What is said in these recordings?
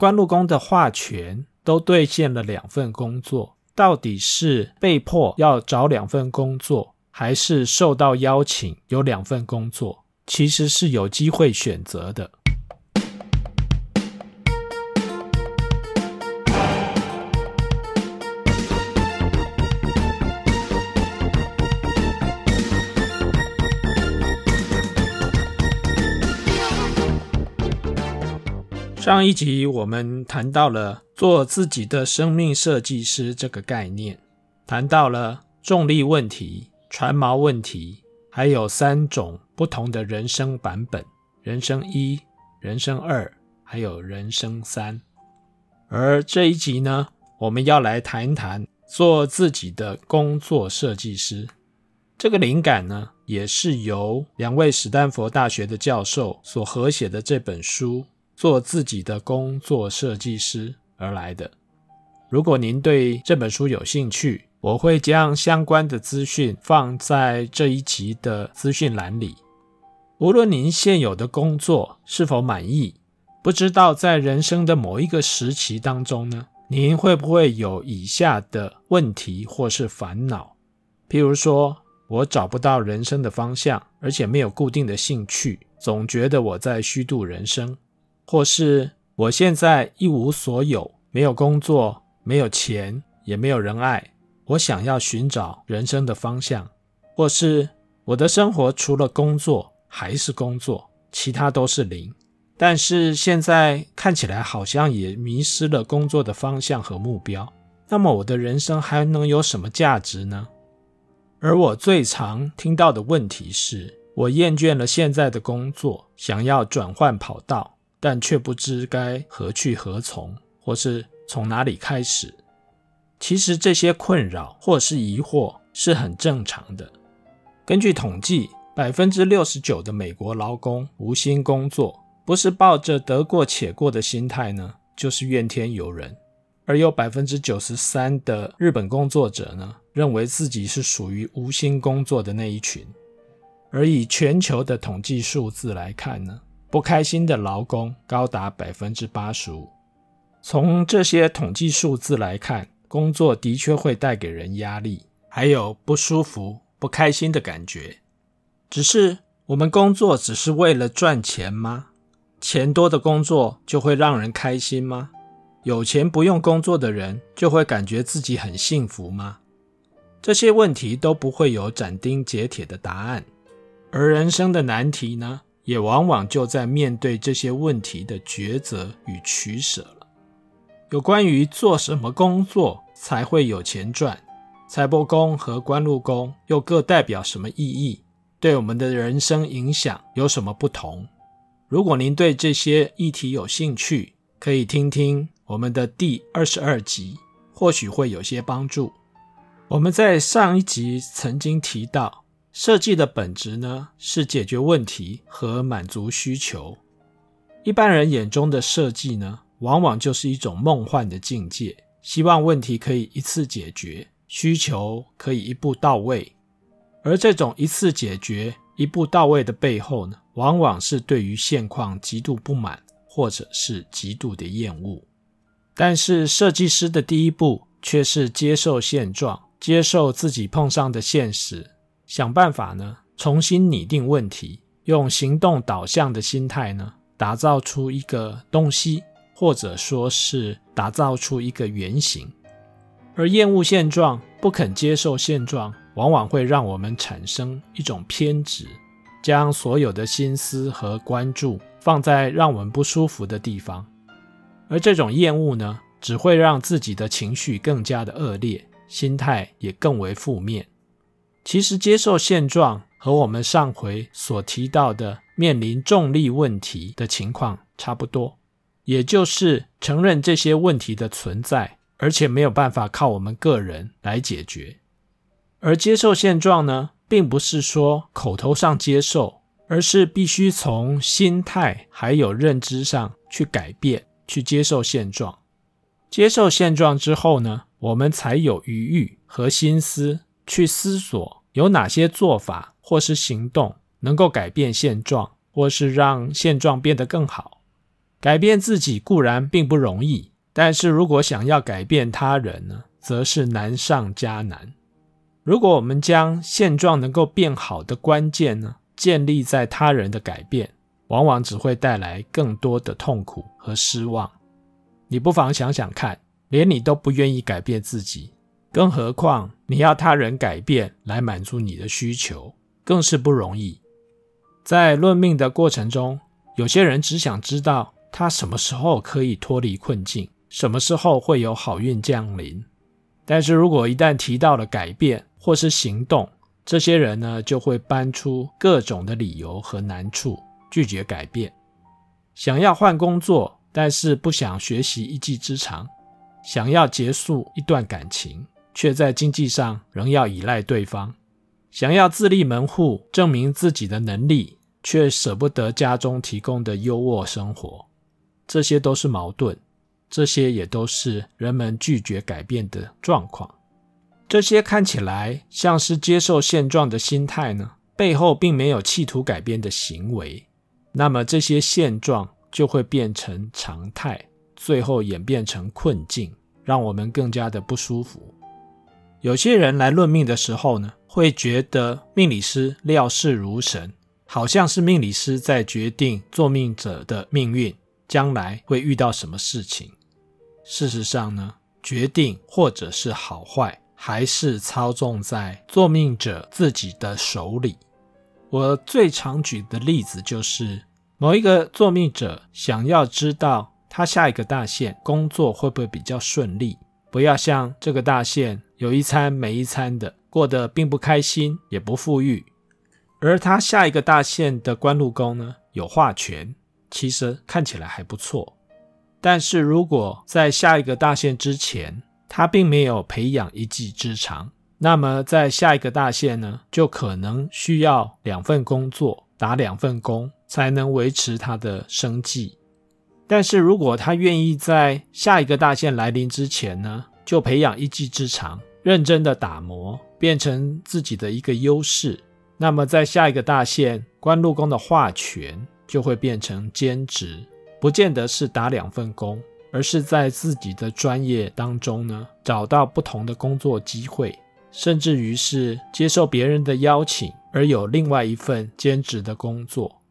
关禄宫的画权都兑现了两份工作，到底是被迫要找两份工作，还是受到邀请有两份工作？其实是有机会选择的。上一集我们谈到了做自己的生命设计师这个概念，谈到了重力问题、船锚问题，还有三种不同的人生版本：人生一、人生二，还有人生三。而这一集呢，我们要来谈一谈做自己的工作设计师。这个灵感呢，也是由两位史丹佛大学的教授所合写的这本书。做自己的工作设计师而来的。如果您对这本书有兴趣，我会将相关的资讯放在这一集的资讯栏里。无论您现有的工作是否满意，不知道在人生的某一个时期当中呢，您会不会有以下的问题或是烦恼？譬如说，我找不到人生的方向，而且没有固定的兴趣，总觉得我在虚度人生。或是我现在一无所有，没有工作，没有钱，也没有人爱。我想要寻找人生的方向。或是我的生活除了工作还是工作，其他都是零。但是现在看起来好像也迷失了工作的方向和目标。那么我的人生还能有什么价值呢？而我最常听到的问题是，我厌倦了现在的工作，想要转换跑道。但却不知该何去何从，或是从哪里开始。其实这些困扰或是疑惑是很正常的。根据统计，百分之六十九的美国劳工无心工作，不是抱着得过且过的心态呢，就是怨天尤人。而有百分之九十三的日本工作者呢，认为自己是属于无心工作的那一群。而以全球的统计数字来看呢，不开心的劳工高达百分之八十五。从这些统计数字来看，工作的确会带给人压力，还有不舒服、不开心的感觉。只是我们工作只是为了赚钱吗？钱多的工作就会让人开心吗？有钱不用工作的人就会感觉自己很幸福吗？这些问题都不会有斩钉截铁的答案。而人生的难题呢？也往往就在面对这些问题的抉择与取舍了。有关于做什么工作才会有钱赚，财帛宫和官禄宫又各代表什么意义？对我们的人生影响有什么不同？如果您对这些议题有兴趣，可以听听我们的第二十二集，或许会有些帮助。我们在上一集曾经提到。设计的本质呢，是解决问题和满足需求。一般人眼中的设计呢，往往就是一种梦幻的境界，希望问题可以一次解决，需求可以一步到位。而这种一次解决、一步到位的背后呢，往往是对于现况极度不满，或者是极度的厌恶。但是设计师的第一步却是接受现状，接受自己碰上的现实。想办法呢，重新拟定问题，用行动导向的心态呢，打造出一个东西，或者说是打造出一个原型。而厌恶现状，不肯接受现状，往往会让我们产生一种偏执，将所有的心思和关注放在让我们不舒服的地方。而这种厌恶呢，只会让自己的情绪更加的恶劣，心态也更为负面。其实接受现状和我们上回所提到的面临重力问题的情况差不多，也就是承认这些问题的存在，而且没有办法靠我们个人来解决。而接受现状呢，并不是说口头上接受，而是必须从心态还有认知上去改变，去接受现状。接受现状之后呢，我们才有余裕和心思去思索。有哪些做法或是行动能够改变现状，或是让现状变得更好？改变自己固然并不容易，但是如果想要改变他人呢，则是难上加难。如果我们将现状能够变好的关键呢，建立在他人的改变，往往只会带来更多的痛苦和失望。你不妨想想看，连你都不愿意改变自己，更何况你要他人改变来满足你的需求，更是不容易。在论命的过程中，有些人只想知道他什么时候可以脱离困境，什么时候会有好运降临。但是如果一旦提到了改变或是行动，这些人呢，就会搬出各种的理由和难处，拒绝改变。想要换工作，但是不想学习一技之长；想要结束一段感情，却在经济上仍要依赖对方；想要自立门户，证明自己的能力，却舍不得家中提供的优渥生活。这些都是矛盾，这些也都是人们拒绝改变的状况。这些看起来像是接受现状的心态呢，背后并没有企图改变的行为，那么这些现状就会变成常态，最后演变成困境，让我们更加的不舒服。有些人来论命的时候呢，会觉得命理师料事如神，好像是命理师在决定作命者的命运，将来会遇到什么事情。事实上呢，决定或者是好坏。还是操纵在作命者自己的手里。我最常举的例子就是，某一个作命者想要知道他下一个大限工作会不会比较顺利，不要像这个大限有一餐没一餐的，过得并不开心，也不富裕。而他下一个大限的官禄宫呢，有化权，其实看起来还不错。但是如果在下一个大限之前，他并没有培养一技之长，那么在下一个大限呢，就可能需要两份工作，打两份工，才能维持他的生计。但是如果他愿意在下一个大限来临之前呢，就培养一技之长，认真的打磨，变成自己的一个优势，那么在下一个大限，官禄宫的化权就会变成兼职，不见得是打两份工。而是在自己的专业当中呢，找到不同的工作机会，甚至于是接受别人的邀请，而有另外一份兼职的工作。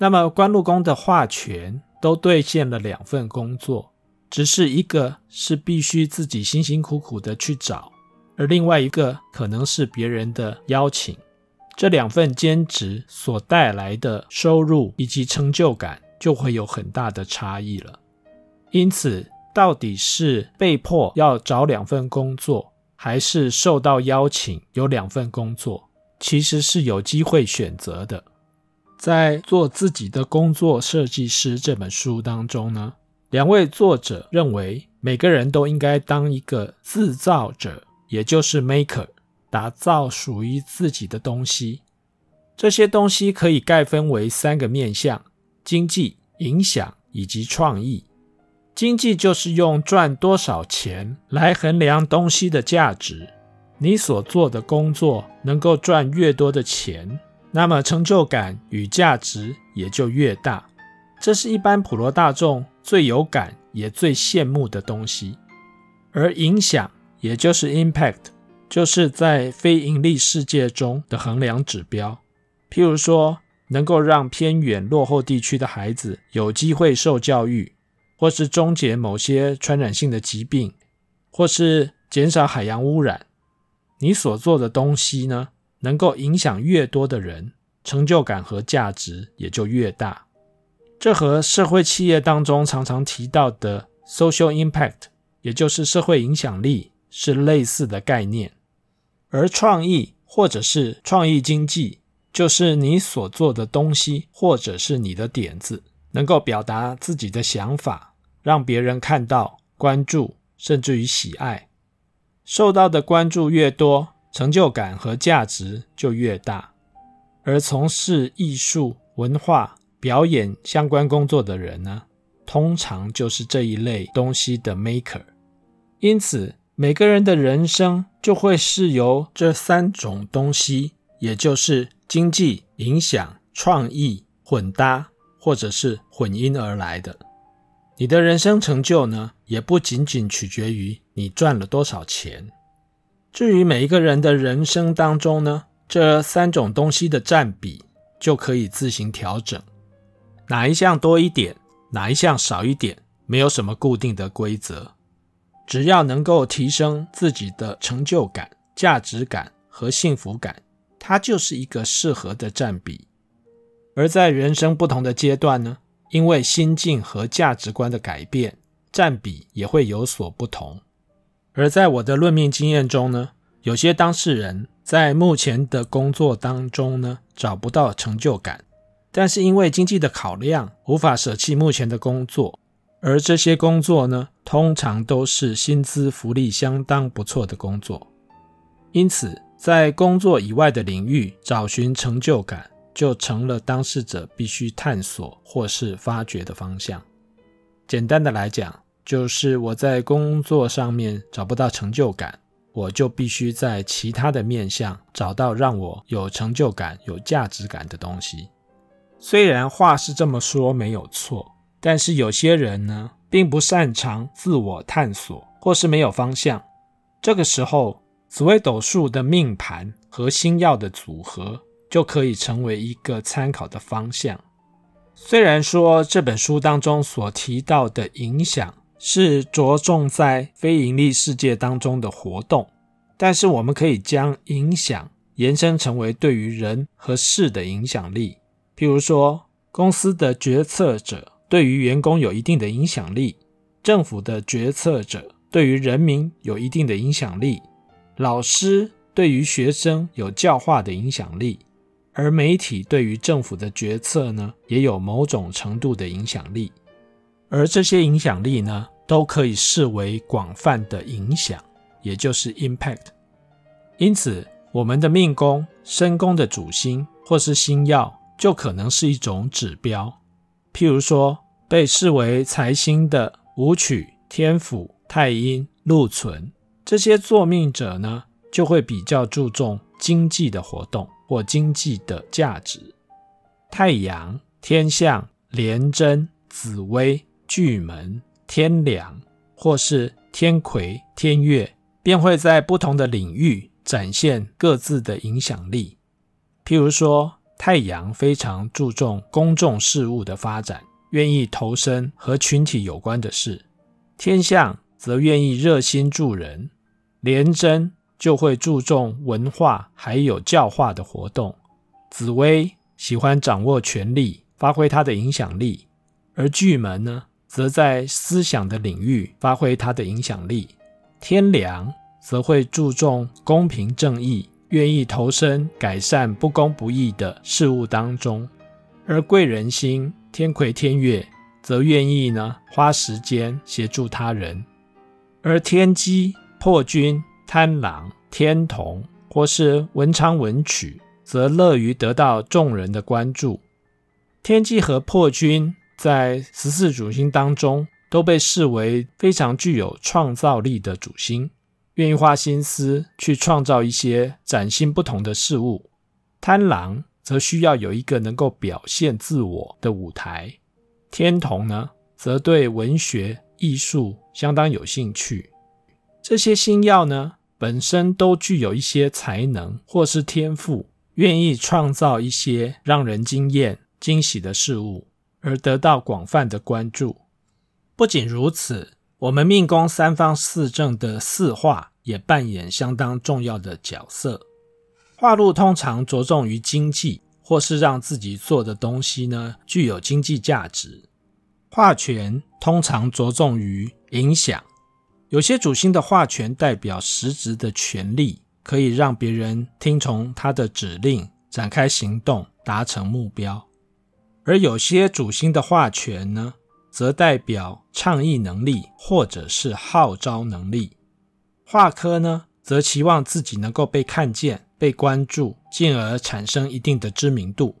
那么官禄宫的化权都兑现了两份工作，只是一个是必须自己辛辛苦苦的去找，而另外一个可能是别人的邀请。这两份兼职所带来的收入以及成就感就会有很大的差异了。因此，到底是被迫要找两份工作，还是受到邀请有两份工作，其实是有机会选择的。在《做自己的工作设计师》这本书当中呢，两位作者认为每个人都应该当一个自造者，也就是 maker，打造属于自己的东西。这些东西可以概分为三个面向：经济、影响以及创意。经济就是用赚多少钱来衡量东西的价值。你所做的工作能够赚越多的钱，那么成就感与价值也就越大。这是一般普罗大众最有感也最羡慕的东西。而影响，也就是 impact，就是在非盈利世界中的衡量指标。譬如说，能够让偏远落后地区的孩子有机会受教育。或是终结某些传染性的疾病，或是减少海洋污染，你所做的东西呢，能够影响越多的人，成就感和价值也就越大。这和社会企业当中常常提到的 social impact，也就是社会影响力，是类似的概念。而创意或者是创意经济，就是你所做的东西或者是你的点子。能够表达自己的想法，让别人看到、关注，甚至于喜爱。受到的关注越多，成就感和价值就越大。而从事艺术、文化、表演相关工作的人呢，通常就是这一类东西的 maker。因此，每个人的人生就会是由这三种东西，也就是经济、影响、创意混搭。或者是混音而来的，你的人生成就呢，也不仅仅取决于你赚了多少钱。至于每一个人的人生当中呢，这三种东西的占比就可以自行调整，哪一项多一点，哪一项少一点，没有什么固定的规则。只要能够提升自己的成就感、价值感和幸福感，它就是一个适合的占比。而在人生不同的阶段呢，因为心境和价值观的改变，占比也会有所不同。而在我的论命经验中呢，有些当事人在目前的工作当中呢，找不到成就感，但是因为经济的考量，无法舍弃目前的工作。而这些工作呢，通常都是薪资福利相当不错的工作。因此，在工作以外的领域找寻成就感，就成了当事者必须探索或是发掘的方向。简单的来讲，就是我在工作上面找不到成就感，我就必须在其他的面向找到让我有成就感、有价值感的东西。虽然话是这么说没有错，但是有些人呢，并不擅长自我探索，或是没有方向。这个时候，紫微斗数的命盘和星曜的组合。就可以成为一个参考的方向。虽然说这本书当中所提到的影响是着重在非营利世界当中的活动，但是我们可以将影响延伸成为对于人和事的影响力。譬如说，公司的决策者对于员工有一定的影响力，政府的决策者对于人民有一定的影响力，老师对于学生有教化的影响力。而媒体对于政府的决策呢，也有某种程度的影响力，而这些影响力呢，都可以视为广泛的影响，也就是 impact。因此，我们的命宫、身宫的主星或是星曜，就可能是一种指标。譬如说，被视为财星的武曲、天府、太阴、禄存，这些坐命者呢，就会比较注重经济的活动。或经济的价值，太阳、天相、廉贞、紫微、巨门、天梁，或是天魁、天月，便会在不同的领域展现各自的影响力。譬如说，太阳非常注重公众事务的发展，愿意投身和群体有关的事；天相则愿意热心助人，廉贞。就会注重文化还有教化的活动。紫薇喜欢掌握权力，发挥他的影响力；而巨门呢，则在思想的领域发挥他的影响力。天梁则会注重公平正义，愿意投身改善不公不义的事物当中；而贵人星天魁天月则愿意呢花时间协助他人。而天机破军。贪狼、天同或是文昌文曲，则乐于得到众人的关注。天机和破军在十四主星当中都被视为非常具有创造力的主星，愿意花心思去创造一些崭新不同的事物。贪狼则需要有一个能够表现自我的舞台。天同呢，则对文学艺术相当有兴趣。这些星曜呢，本身都具有一些才能或是天赋，愿意创造一些让人惊艳、惊喜的事物，而得到广泛的关注。不仅如此，我们命宫三方四正的四化也扮演相当重要的角色。化禄通常着重于经济，或是让自己做的东西呢，具有经济价值。化权通常着重于影响。有些主星的化权代表实质的权力，可以让别人听从他的指令，展开行动，达成目标；而有些主星的化权呢，则代表倡议能力或者是号召能力。画科呢，则期望自己能够被看见、被关注，进而产生一定的知名度。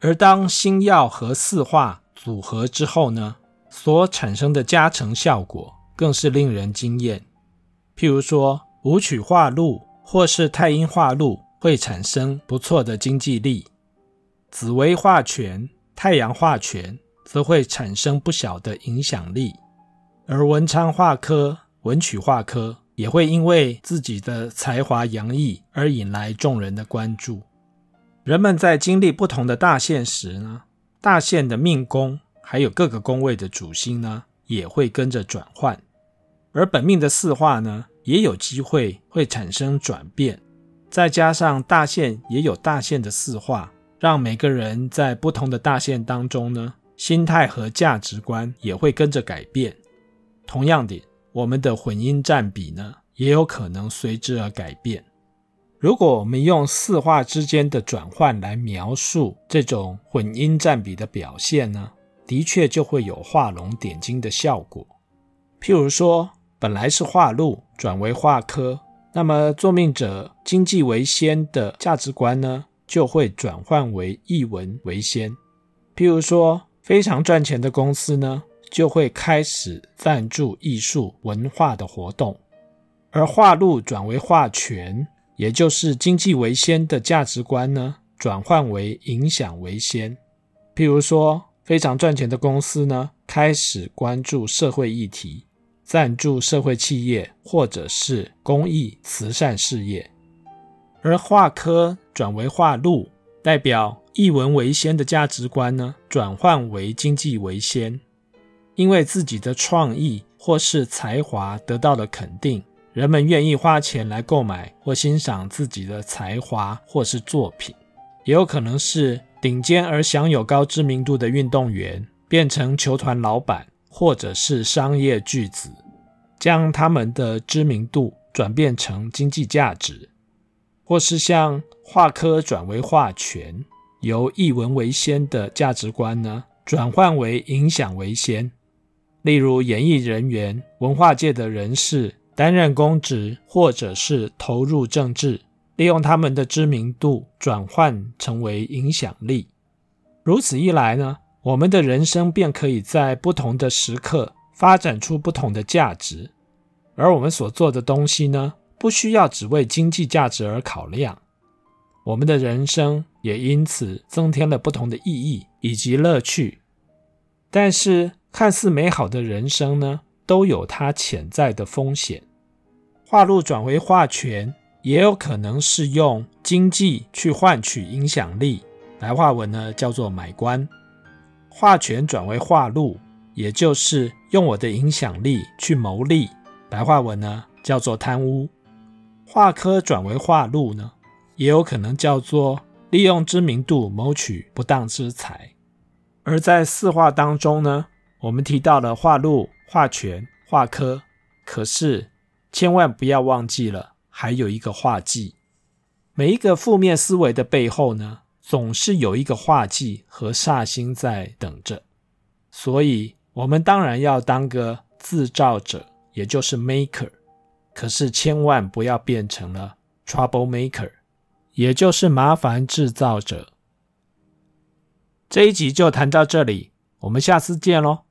而当星曜和四化组合之后呢，所产生的加成效果。更是令人惊艳。譬如说，舞曲化禄或是太阴化禄，会产生不错的经济力；紫薇化权、太阳化权，则会产生不小的影响力。而文昌画科、文曲画科也会因为自己的才华洋溢而引来众人的关注。人们在经历不同的大限时呢，大限的命宫还有各个宫位的主星呢，也会跟着转换。而本命的四化呢，也有机会会产生转变。再加上大限也有大限的四化，让每个人在不同的大限当中呢，心态和价值观也会跟着改变。同样的，我们的混音占比呢，也有可能随之而改变。如果我们用四化之间的转换来描述这种混音占比的表现呢，的确就会有画龙点睛的效果。譬如说，本来是画禄转为画科，那么作命者经济为先的价值观呢，就会转换为艺文为先。譬如说，非常赚钱的公司呢，就会开始赞助艺术文化的活动；而化禄转为化权，也就是经济为先的价值观呢，转换为影响为先。譬如说，非常赚钱的公司呢，开始关注社会议题。赞助社会企业或者是公益慈善事业，而化科转为化禄，代表一文为先的价值观呢，转换为经济为先，因为自己的创意或是才华得到了肯定，人们愿意花钱来购买或欣赏自己的才华或是作品，也有可能是顶尖而享有高知名度的运动员变成球团老板。或者是商业巨子，将他们的知名度转变成经济价值，或是像化科转为化权，由艺文为先的价值观呢，转换为影响为先。例如，演艺人员、文化界的人士担任公职，或者是投入政治，利用他们的知名度转换成为影响力。如此一来呢，我们的人生便可以在不同的时刻发展出不同的价值，而我们所做的东西呢，不需要只为经济价值而考量，我们的人生也因此增添了不同的意义以及乐趣。但是，看似美好的人生呢，都有它潜在的风险。化禄转为化权，也有可能是用经济去换取影响力，白话文呢叫做买官。化权转为化禄，也就是用我的影响力去谋利，白话文呢叫做贪污。化科转为化禄呢，也有可能叫做利用知名度谋取不当之财。而在四化当中呢，我们提到了化禄、化权、化科，可是千万不要忘记了，还有一个化忌。每一个负面思维的背后呢，总是有一个化忌和煞星在等着，所以我们当然要当个自造者，也就是 maker，可是千万不要变成了 trouble maker，也就是麻烦制造者。这一集就谈到这里，我们下次见喽。